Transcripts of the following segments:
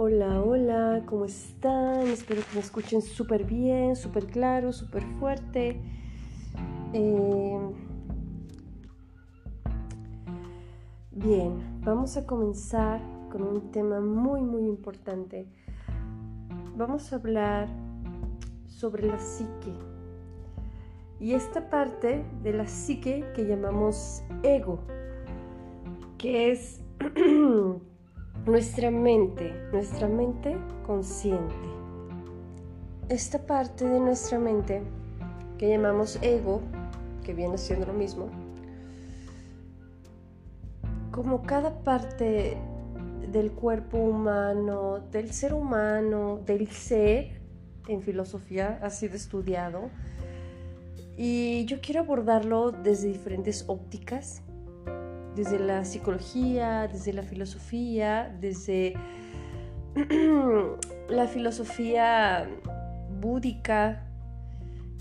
Hola, hola, ¿cómo están? Espero que me escuchen súper bien, súper claro, súper fuerte. Eh, bien, vamos a comenzar con un tema muy, muy importante. Vamos a hablar sobre la psique. Y esta parte de la psique que llamamos ego, que es nuestra mente, nuestra mente consciente. Esta parte de nuestra mente que llamamos ego, que viene siendo lo mismo, como cada parte del cuerpo humano, del ser humano, del ser, en filosofía ha sido estudiado. Y yo quiero abordarlo desde diferentes ópticas desde la psicología, desde la filosofía, desde la filosofía búdica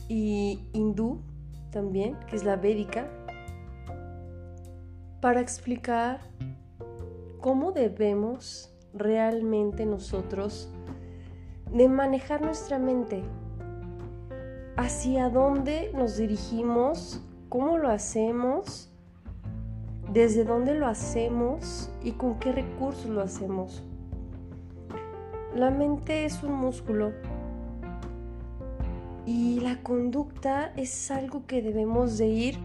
y hindú también, que es la védica, para explicar cómo debemos realmente nosotros de manejar nuestra mente, hacia dónde nos dirigimos, cómo lo hacemos desde dónde lo hacemos y con qué recursos lo hacemos. La mente es un músculo y la conducta es algo que debemos de ir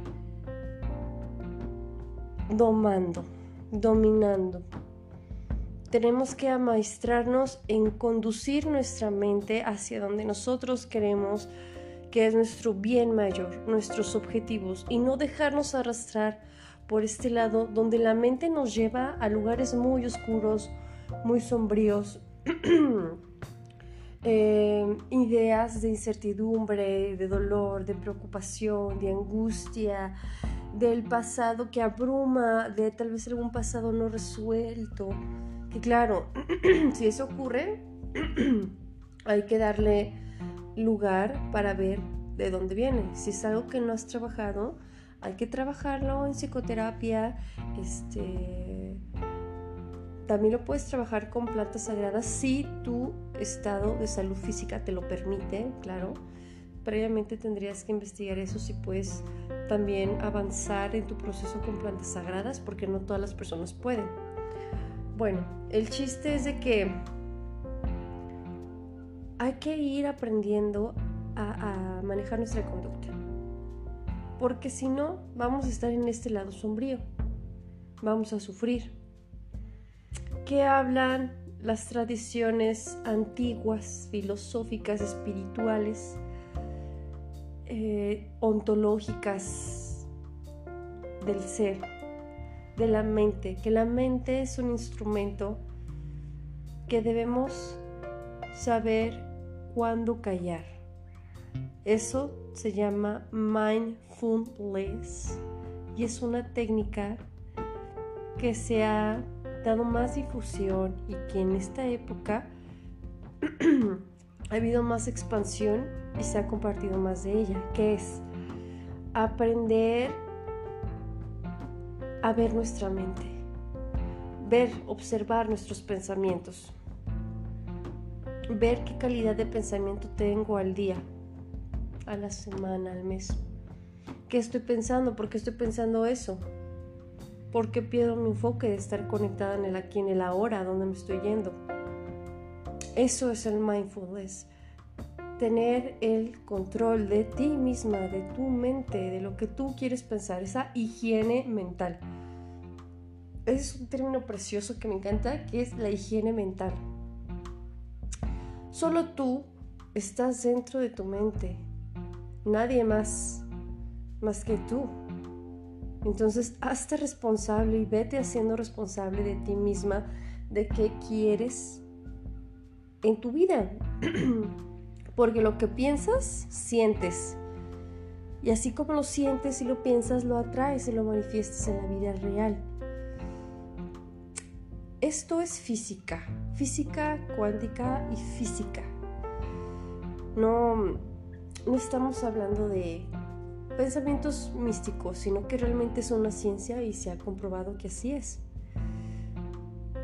domando, dominando. Tenemos que amaestrarnos en conducir nuestra mente hacia donde nosotros queremos, que es nuestro bien mayor, nuestros objetivos, y no dejarnos arrastrar por este lado donde la mente nos lleva a lugares muy oscuros, muy sombríos, eh, ideas de incertidumbre, de dolor, de preocupación, de angustia, del pasado que abruma, de tal vez algún pasado no resuelto. Que claro, si eso ocurre, hay que darle lugar para ver de dónde viene. Si es algo que no has trabajado, hay que trabajarlo en psicoterapia, este, también lo puedes trabajar con plantas sagradas si tu estado de salud física te lo permite, claro. Previamente tendrías que investigar eso si puedes también avanzar en tu proceso con plantas sagradas, porque no todas las personas pueden. Bueno, el chiste es de que hay que ir aprendiendo a, a manejar nuestra conducta porque si no, vamos a estar en este lado sombrío, vamos a sufrir. ¿Qué hablan las tradiciones antiguas, filosóficas, espirituales, eh, ontológicas del ser, de la mente? Que la mente es un instrumento que debemos saber cuándo callar. Eso se llama mindfulness y es una técnica que se ha dado más difusión y que en esta época ha habido más expansión y se ha compartido más de ella, que es aprender a ver nuestra mente, ver, observar nuestros pensamientos, ver qué calidad de pensamiento tengo al día, a la semana, al mes. ¿Qué estoy pensando? ¿Por qué estoy pensando eso? ¿Por qué pierdo mi enfoque de estar conectada en el aquí, en el ahora, donde me estoy yendo? Eso es el mindfulness. Tener el control de ti misma, de tu mente, de lo que tú quieres pensar, esa higiene mental. Es un término precioso que me encanta, que es la higiene mental. Solo tú estás dentro de tu mente, nadie más, más que tú. Entonces, hazte responsable y vete haciendo responsable de ti misma, de qué quieres en tu vida. Porque lo que piensas, sientes. Y así como lo sientes y lo piensas, lo atraes y lo manifiestas en la vida real. Esto es física, física cuántica y física. No, no estamos hablando de pensamientos místicos, sino que realmente es una ciencia y se ha comprobado que así es.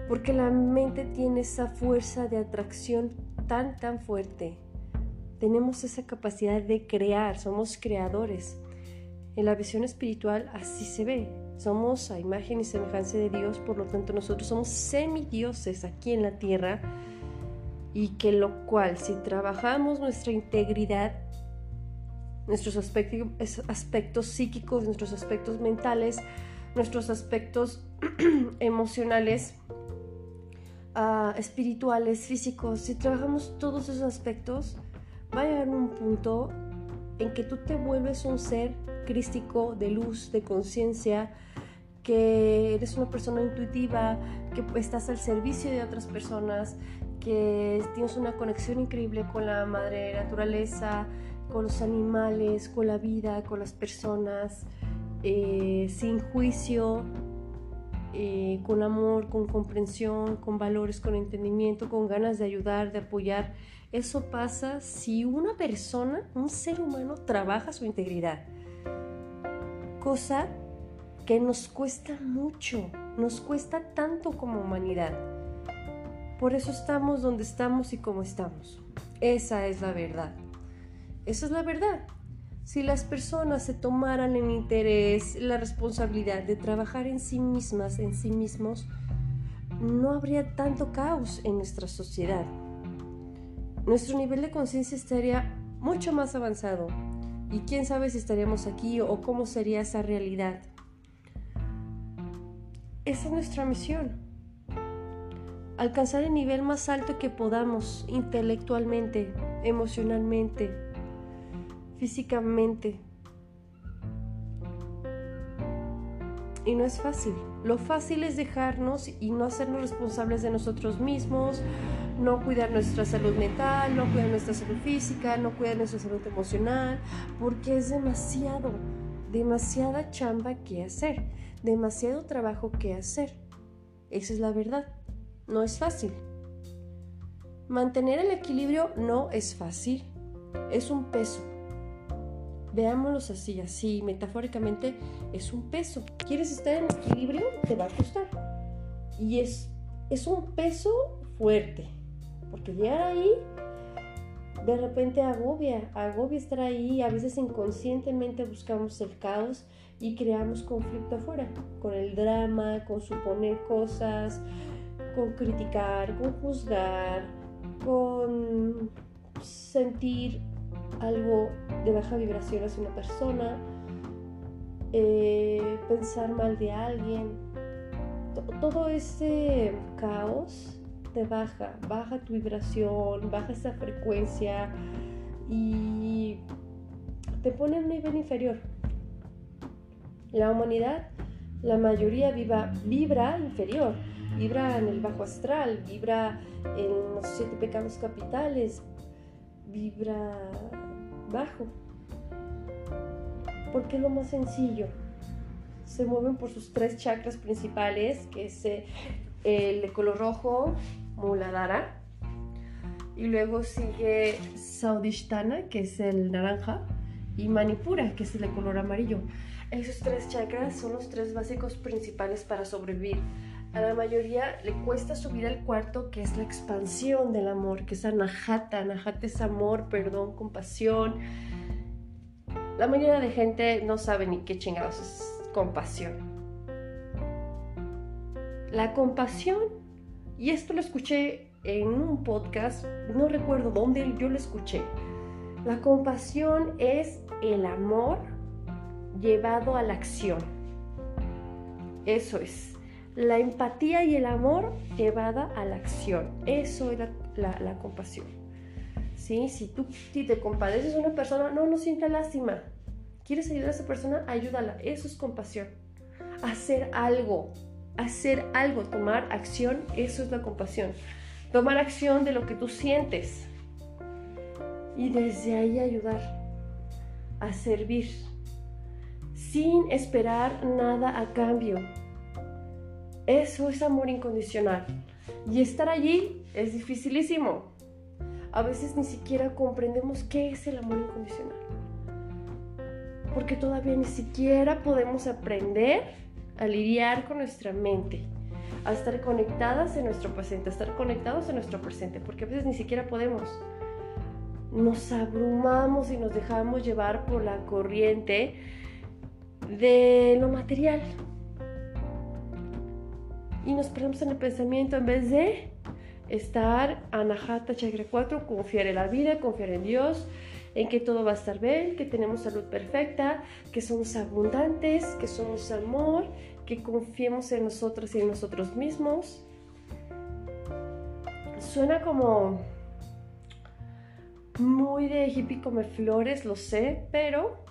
porque la mente tiene esa fuerza de atracción tan, tan fuerte. Tenemos esa capacidad de crear, somos creadores. En la visión espiritual así se ve. Somos a imagen y semejanza de Dios, por lo tanto nosotros somos semidioses aquí en la tierra y que lo cual si trabajamos nuestra integridad, nuestros aspectos, aspectos psíquicos, nuestros aspectos mentales, nuestros aspectos emocionales, ah, espirituales, físicos, si trabajamos todos esos aspectos, va a llegar un punto en que tú te vuelves un ser crístico de luz, de conciencia, que eres una persona intuitiva, que estás al servicio de otras personas, que tienes una conexión increíble con la madre naturaleza, con los animales, con la vida, con las personas, eh, sin juicio, eh, con amor, con comprensión, con valores, con entendimiento, con ganas de ayudar, de apoyar. Eso pasa si una persona, un ser humano, trabaja su integridad. Cosa que nos cuesta mucho, nos cuesta tanto como humanidad. Por eso estamos donde estamos y como estamos. Esa es la verdad. Esa es la verdad. Si las personas se tomaran el interés, la responsabilidad de trabajar en sí mismas, en sí mismos, no habría tanto caos en nuestra sociedad. Nuestro nivel de conciencia estaría mucho más avanzado y quién sabe si estaríamos aquí o cómo sería esa realidad. Esa es nuestra misión. Alcanzar el nivel más alto que podamos intelectualmente, emocionalmente, físicamente. Y no es fácil. Lo fácil es dejarnos y no hacernos responsables de nosotros mismos, no cuidar nuestra salud mental, no cuidar nuestra salud física, no cuidar nuestra salud emocional, porque es demasiado, demasiada chamba que hacer, demasiado trabajo que hacer. Esa es la verdad. No es fácil. Mantener el equilibrio no es fácil. Es un peso. Veámoslos así, así, metafóricamente, es un peso. ¿Quieres estar en equilibrio? Te va a costar. Y es, es un peso fuerte, porque llegar ahí de repente agobia, agobia estar ahí, a veces inconscientemente buscamos el caos y creamos conflicto afuera, con el drama, con suponer cosas, con criticar, con juzgar, con sentir algo de baja vibración hacia una persona, eh, pensar mal de alguien. Todo ese caos te baja, baja tu vibración, baja esa frecuencia y te pone en un nivel inferior. La humanidad, la mayoría viva, vibra inferior, vibra en el bajo astral, vibra en los siete pecados capitales, vibra bajo. Porque es lo más sencillo. Se mueven por sus tres chakras principales, que es eh, el de color rojo, Muladhara. Y luego sigue Saudishtana, que es el naranja, y Manipura, que es el de color amarillo. Esos tres chakras son los tres básicos principales para sobrevivir. A la mayoría le cuesta subir al cuarto, que es la expansión del amor, que es anahata. Anahata es amor, perdón, compasión. La mayoría de gente no sabe ni qué chingados es compasión. La compasión, y esto lo escuché en un podcast, no recuerdo dónde yo lo escuché. La compasión es el amor llevado a la acción. Eso es la empatía y el amor llevada a la acción. Eso es la, compasión. ¿Sí? Si tú te compadeces a una persona, no, no siente lástima. ¿Quieres ayudar a esa persona? Ayúdala. Eso es compasión. Hacer algo. Hacer algo. Tomar acción. Eso es la compasión. Tomar acción de lo que tú sientes. Y desde ahí ayudar. A servir. Sin esperar nada a cambio eso es amor incondicional. Y estar allí es dificilísimo. A veces ni siquiera comprendemos qué es el amor incondicional. Porque todavía ni siquiera podemos aprender a lidiar con nuestra mente. a estar conectadas en nuestro presente, a estar conectados en nuestro presente, porque a veces ni siquiera podemos. Nos abrumamos y nos dejamos llevar por la corriente de lo material. Y nos perdemos en el pensamiento en vez de estar Anahata Chakra 4, confiar en la vida, confiar en Dios, en que todo va a estar bien, que tenemos salud perfecta, que somos abundantes, que somos amor, que confiemos en nosotros y en nosotros mismos. Suena como muy de hippie come flores, lo sé, pero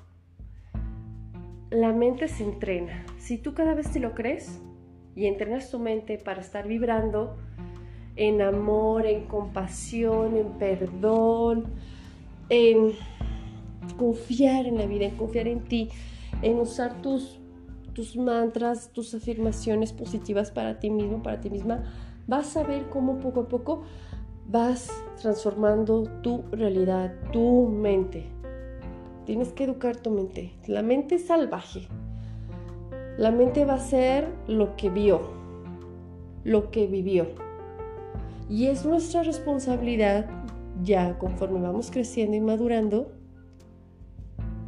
la mente se entrena. Si tú cada vez te lo crees y entrenas tu mente para estar vibrando en amor, en compasión, en perdón, en confiar en la vida, en confiar en ti, en usar tus, tus mantras, tus afirmaciones positivas para ti mismo, para ti misma, vas a ver cómo poco a poco vas transformando tu realidad, tu mente. Tienes que educar tu mente. La mente es salvaje. La mente va a ser lo que vio, lo que vivió. Y es nuestra responsabilidad ya conforme vamos creciendo y madurando,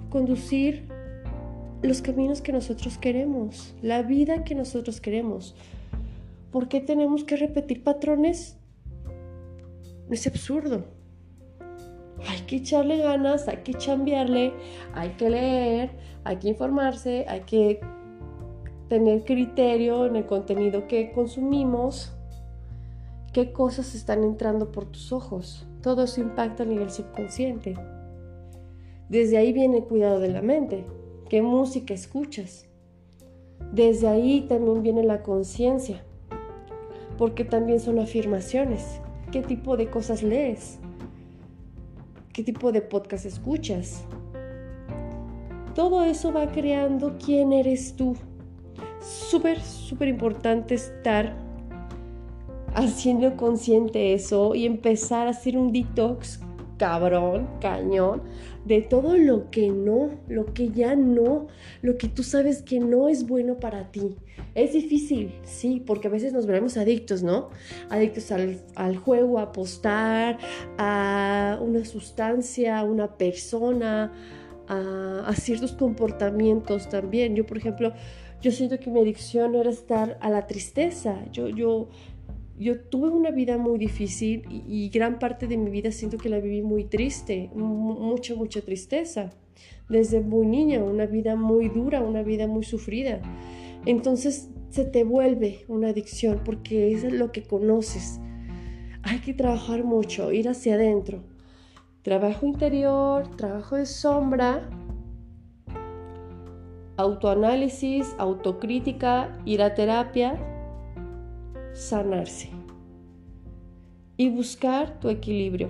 conducir los caminos que nosotros queremos, la vida que nosotros queremos. ¿Por qué tenemos que repetir patrones? Es absurdo. Hay que echarle ganas, hay que chambearle, hay que leer, hay que informarse, hay que tener criterio en el contenido que consumimos, qué cosas están entrando por tus ojos. Todo eso impacta a nivel subconsciente. Desde ahí viene el cuidado de la mente. ¿Qué música escuchas? Desde ahí también viene la conciencia. Porque también son afirmaciones. ¿Qué tipo de cosas lees? ¿Qué tipo de podcast escuchas? Todo eso va creando quién eres tú. Súper, súper importante estar haciendo consciente eso y empezar a hacer un detox cabrón, cañón, de todo lo que no, lo que ya no, lo que tú sabes que no es bueno para ti. Es difícil, sí, porque a veces nos veremos adictos, ¿no? Adictos al, al juego, a apostar, a una sustancia, a una persona, a ciertos comportamientos también. Yo, por ejemplo, yo siento que mi adicción era estar a la tristeza. Yo, yo, yo tuve una vida muy difícil y, gran parte de mi vida siento que la viví muy triste, mucha, mucha tristeza. Desde muy niña, una vida muy dura, una vida muy sufrida. Entonces se te vuelve una adicción porque es lo que conoces. Hay que trabajar mucho, ir hacia adentro. Trabajo interior, trabajo de sombra, autoanálisis, autocrítica, ir a terapia sanarse y buscar tu equilibrio.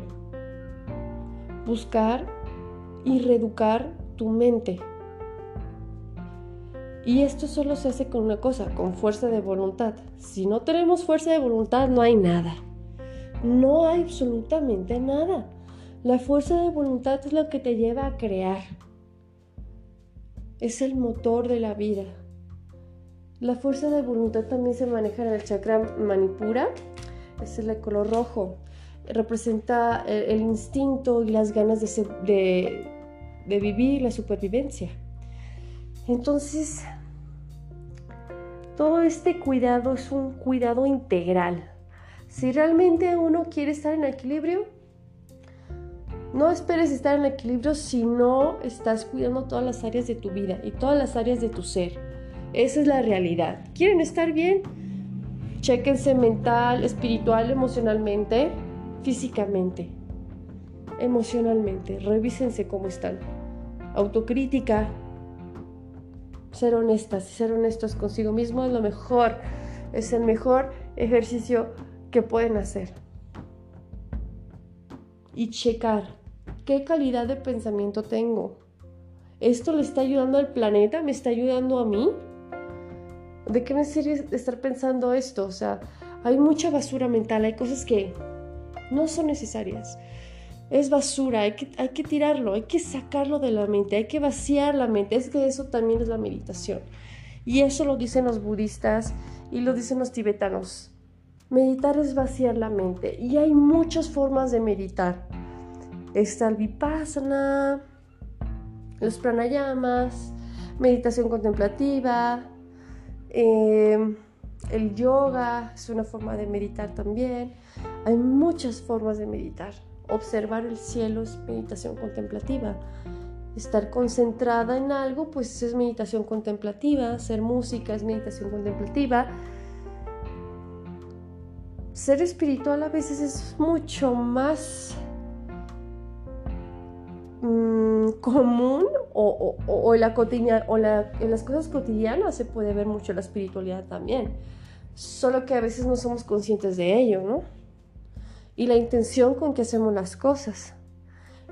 Buscar y reeducar tu mente. Y esto solo se hace con una cosa, con fuerza de voluntad. Si no tenemos fuerza de voluntad, no hay nada. No hay absolutamente nada. La fuerza de voluntad es lo que te lleva a crear. Es el motor de la vida. La fuerza de voluntad también se maneja en el chakra manipura, es el de color rojo. Representa el, instinto y las ganas de, de vivir, la supervivencia. Entonces, todo este cuidado es un cuidado integral. Si realmente uno quiere estar en equilibrio, no esperes estar en equilibrio si no estás cuidando todas las áreas de tu vida y todas las áreas de tu ser. Esa es la realidad. ¿Quieren estar bien? Chequense mental, espiritual, emocionalmente, físicamente, emocionalmente. Revísense cómo están. Autocrítica. Ser honestas ser honestos consigo mismo es lo mejor. Es el mejor ejercicio que pueden hacer. Y checar qué calidad de pensamiento tengo. ¿Esto le está ayudando al planeta? ¿Me está ayudando a mí? ¿de qué me sirve estar pensando esto? O sea, hay mucha basura mental, hay cosas que no son necesarias. Es basura, hay que, hay que tirarlo, hay que sacarlo de la mente, hay que vaciar la mente. Es que eso también es la meditación. Y eso lo dicen los budistas y lo dicen los tibetanos. Meditar es vaciar la mente y hay muchas formas de meditar. Está el vipassana, los pranayamas, meditación contemplativa, em, el yoga es una forma de meditar también. Hay muchas formas de meditar. Observar el cielo es meditación contemplativa. Estar concentrada en algo, pues es meditación contemplativa. Hacer música es meditación contemplativa. Ser espiritual a veces es mucho más mm, común o, en la o en las cosas cotidianas se puede ver mucho la espiritualidad también. Solo que a veces no somos conscientes de ello, ¿no? Y la intención con que hacemos las cosas.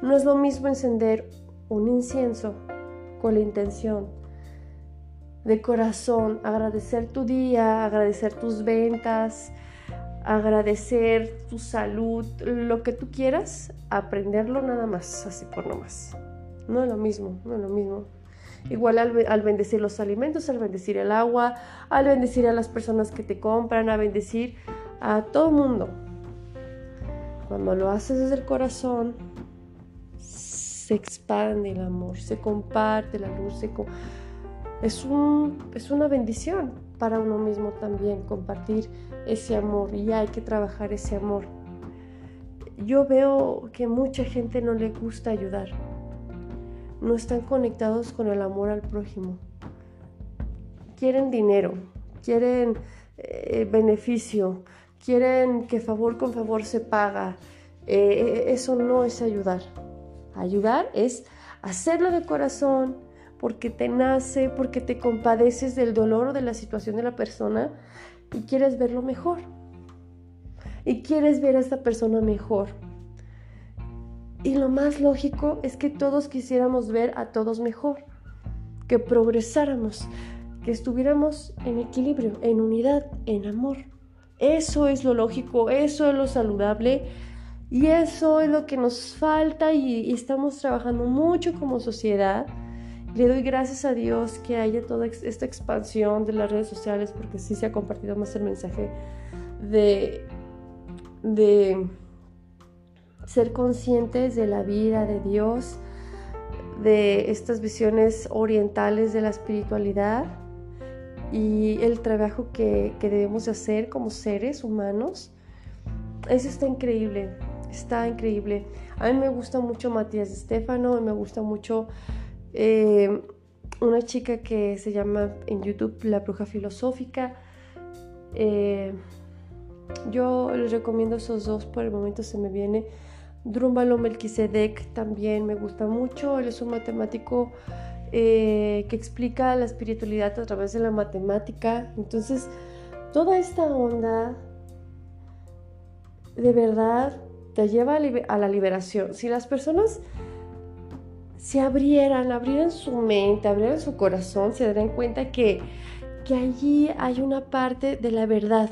No es lo mismo encender un incienso con la intención de corazón, agradecer tu día, agradecer tus ventas, agradecer tu salud, lo que tú quieras, aprenderlo nada más, así por nomás. No es lo mismo, no es lo mismo. Igual al, bendecir los alimentos, al bendecir el agua, al bendecir a las personas que te compran, a bendecir a todo mundo. Cuando lo haces desde el corazón, se expande el amor, se comparte la luz, es, un, es una bendición para uno mismo también compartir ese amor y hay que trabajar ese amor. Yo veo que mucha gente no le gusta ayudar no están conectados con el amor al prójimo. Quieren dinero, quieren eh, beneficio, quieren que favor con favor se paga. Eh, eso no es ayudar. Ayudar es hacerlo de corazón, porque te nace, porque te compadeces del dolor o de la situación de la persona y quieres verlo mejor. Y quieres ver a esta persona mejor. Y lo más lógico es que todos quisiéramos ver a todos mejor, que progresáramos, que estuviéramos en equilibrio, en unidad, en amor. Eso es lo lógico, eso es lo saludable y eso es lo que nos falta y, estamos trabajando mucho como sociedad. Le doy gracias a Dios que haya toda esta expansión de las redes sociales porque sí se ha compartido más el mensaje de, de ser conscientes de la vida de Dios, de estas visiones orientales de la espiritualidad y el trabajo que, debemos hacer como seres humanos. Eso está increíble, está increíble. A mí me gusta mucho Matías Estefano, me gusta mucho eh, una chica que se llama en YouTube La Bruja Filosófica. Eh, yo les recomiendo esos dos, por el momento se me viene Drúmbalo Melquisedec también me gusta mucho. Él es un matemático eh, que explica la espiritualidad a través de la matemática. Entonces, toda esta onda de verdad te lleva a, la liberación. Si las personas se abrieran, abrieran su mente, abrieran su corazón, se darían cuenta que, que allí hay una parte de la verdad,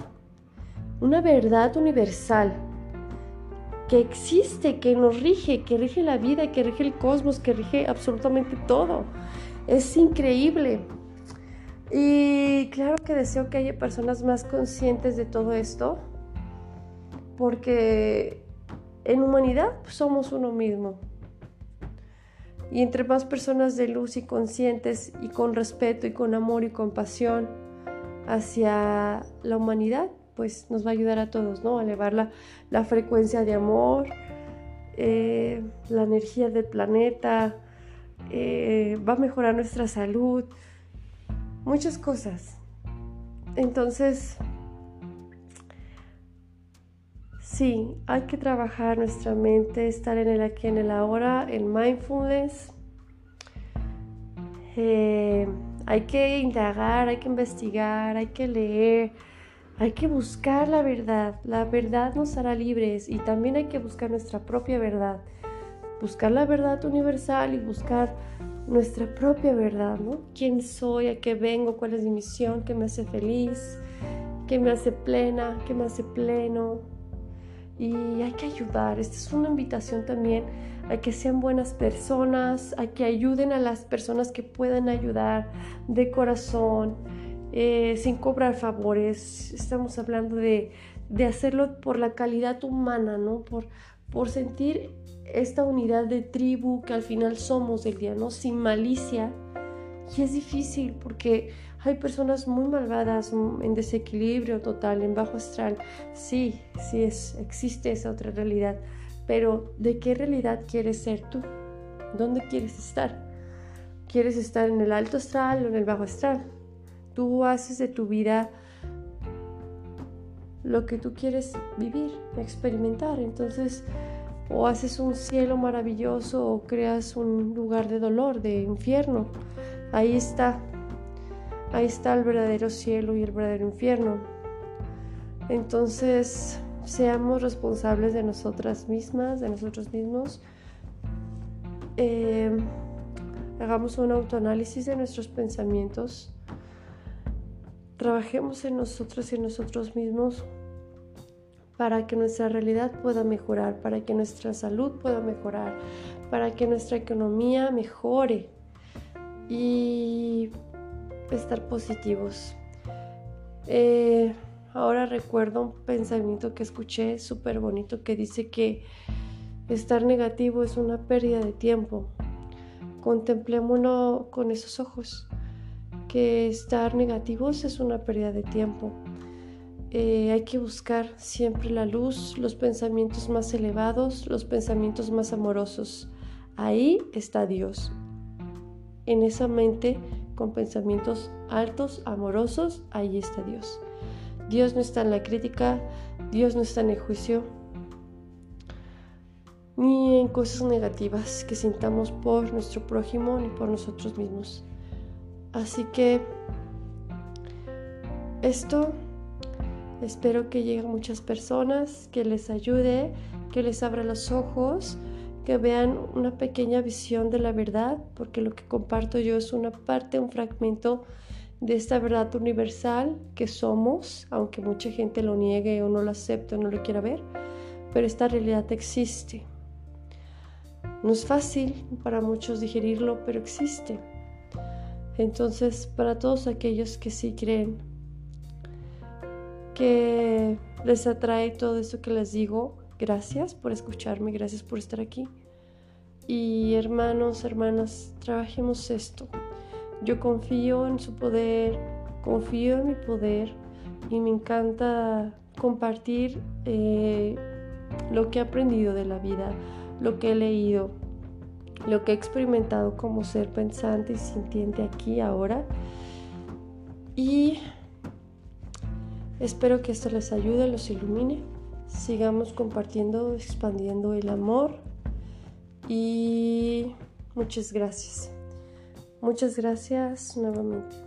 una verdad universal que existe, que nos rige, que rige la vida, que rige el cosmos, que rige absolutamente todo. Es increíble. Y claro que deseo que haya personas más conscientes de todo esto, porque en humanidad somos uno mismo. Y entre más personas de luz y conscientes y con respeto y con amor y compasión hacia la humanidad, pues nos va a ayudar a todos, ¿no? A elevar la, frecuencia de amor, eh, la energía del planeta, eh, va a mejorar nuestra salud, muchas cosas. Entonces, sí, hay que trabajar nuestra mente, estar en el aquí, en el ahora, el mindfulness. Eh, hay que indagar, hay que investigar, hay que leer hay que buscar la verdad. La verdad nos hará libres y también hay que buscar nuestra propia verdad. Buscar la verdad universal y buscar nuestra propia verdad, ¿no? ¿Quién soy? ¿A qué vengo? ¿Cuál es mi misión? ¿Qué me hace feliz? ¿Qué me hace plena? ¿Qué me hace pleno? Y hay que ayudar. Esta es una invitación también a que sean buenas personas, a que ayuden a las personas que puedan ayudar de corazón eh, sin cobrar favores. Estamos hablando de, de, hacerlo por la calidad humana, ¿no? Por, por sentir esta unidad de tribu que al final somos el día, ¿no? Sin malicia. Y es difícil porque hay personas muy malvadas, mm, en desequilibrio total, en bajo astral. Sí, sí es, existe esa otra realidad. Pero ¿de qué realidad quieres ser tú? ¿Dónde quieres estar? ¿Quieres estar en el alto astral o en el bajo astral? Tú haces de tu vida lo que tú quieres vivir, experimentar. Entonces, o haces un cielo maravilloso o creas un lugar de dolor, de infierno. Ahí está. Ahí está el verdadero cielo y el verdadero infierno. Entonces, seamos responsables de nosotras mismas, de nosotros mismos. Eh, hagamos un autoanálisis de nuestros pensamientos. Trabajemos en nosotros y en nosotros mismos para que nuestra realidad pueda mejorar, para que nuestra salud pueda mejorar, para que nuestra economía mejore y estar positivos. Eh, ahora recuerdo un pensamiento que escuché súper bonito que dice que estar negativo es una pérdida de tiempo. Contemplémonos con esos ojos, que estar negativos es una pérdida de tiempo. Eh, hay que buscar siempre la luz, los pensamientos más elevados, los pensamientos más amorosos. Ahí está Dios. En esa mente con pensamientos altos, amorosos, ahí está Dios. Dios no está en la crítica, Dios no está en el juicio, ni en cosas negativas que sintamos por nuestro prójimo ni por nosotros mismos. Así que esto Espero que lleguen muchas personas, que les ayude, que les abra los ojos, que vean una pequeña visión de la verdad, porque lo que comparto yo es una parte, un fragmento de esta verdad universal que somos, aunque mucha gente lo niegue o no lo acepte o no lo quiera ver, pero esta realidad existe. No es fácil para muchos digerirlo, pero existe. Entonces, para todos aquellos que sí creen, que les atrae todo eso que les digo. Gracias por escucharme, gracias por estar aquí. Y hermanos, hermanas, trabajemos esto. Yo confío en su poder, confío en mi poder y me encanta compartir eh, lo que he aprendido de la vida, lo que he leído, lo que he experimentado como ser pensante y sintiente aquí ahora. Y Espero que esto les ayude, los ilumine. Sigamos compartiendo, expandiendo el amor. Y muchas gracias. Muchas gracias nuevamente.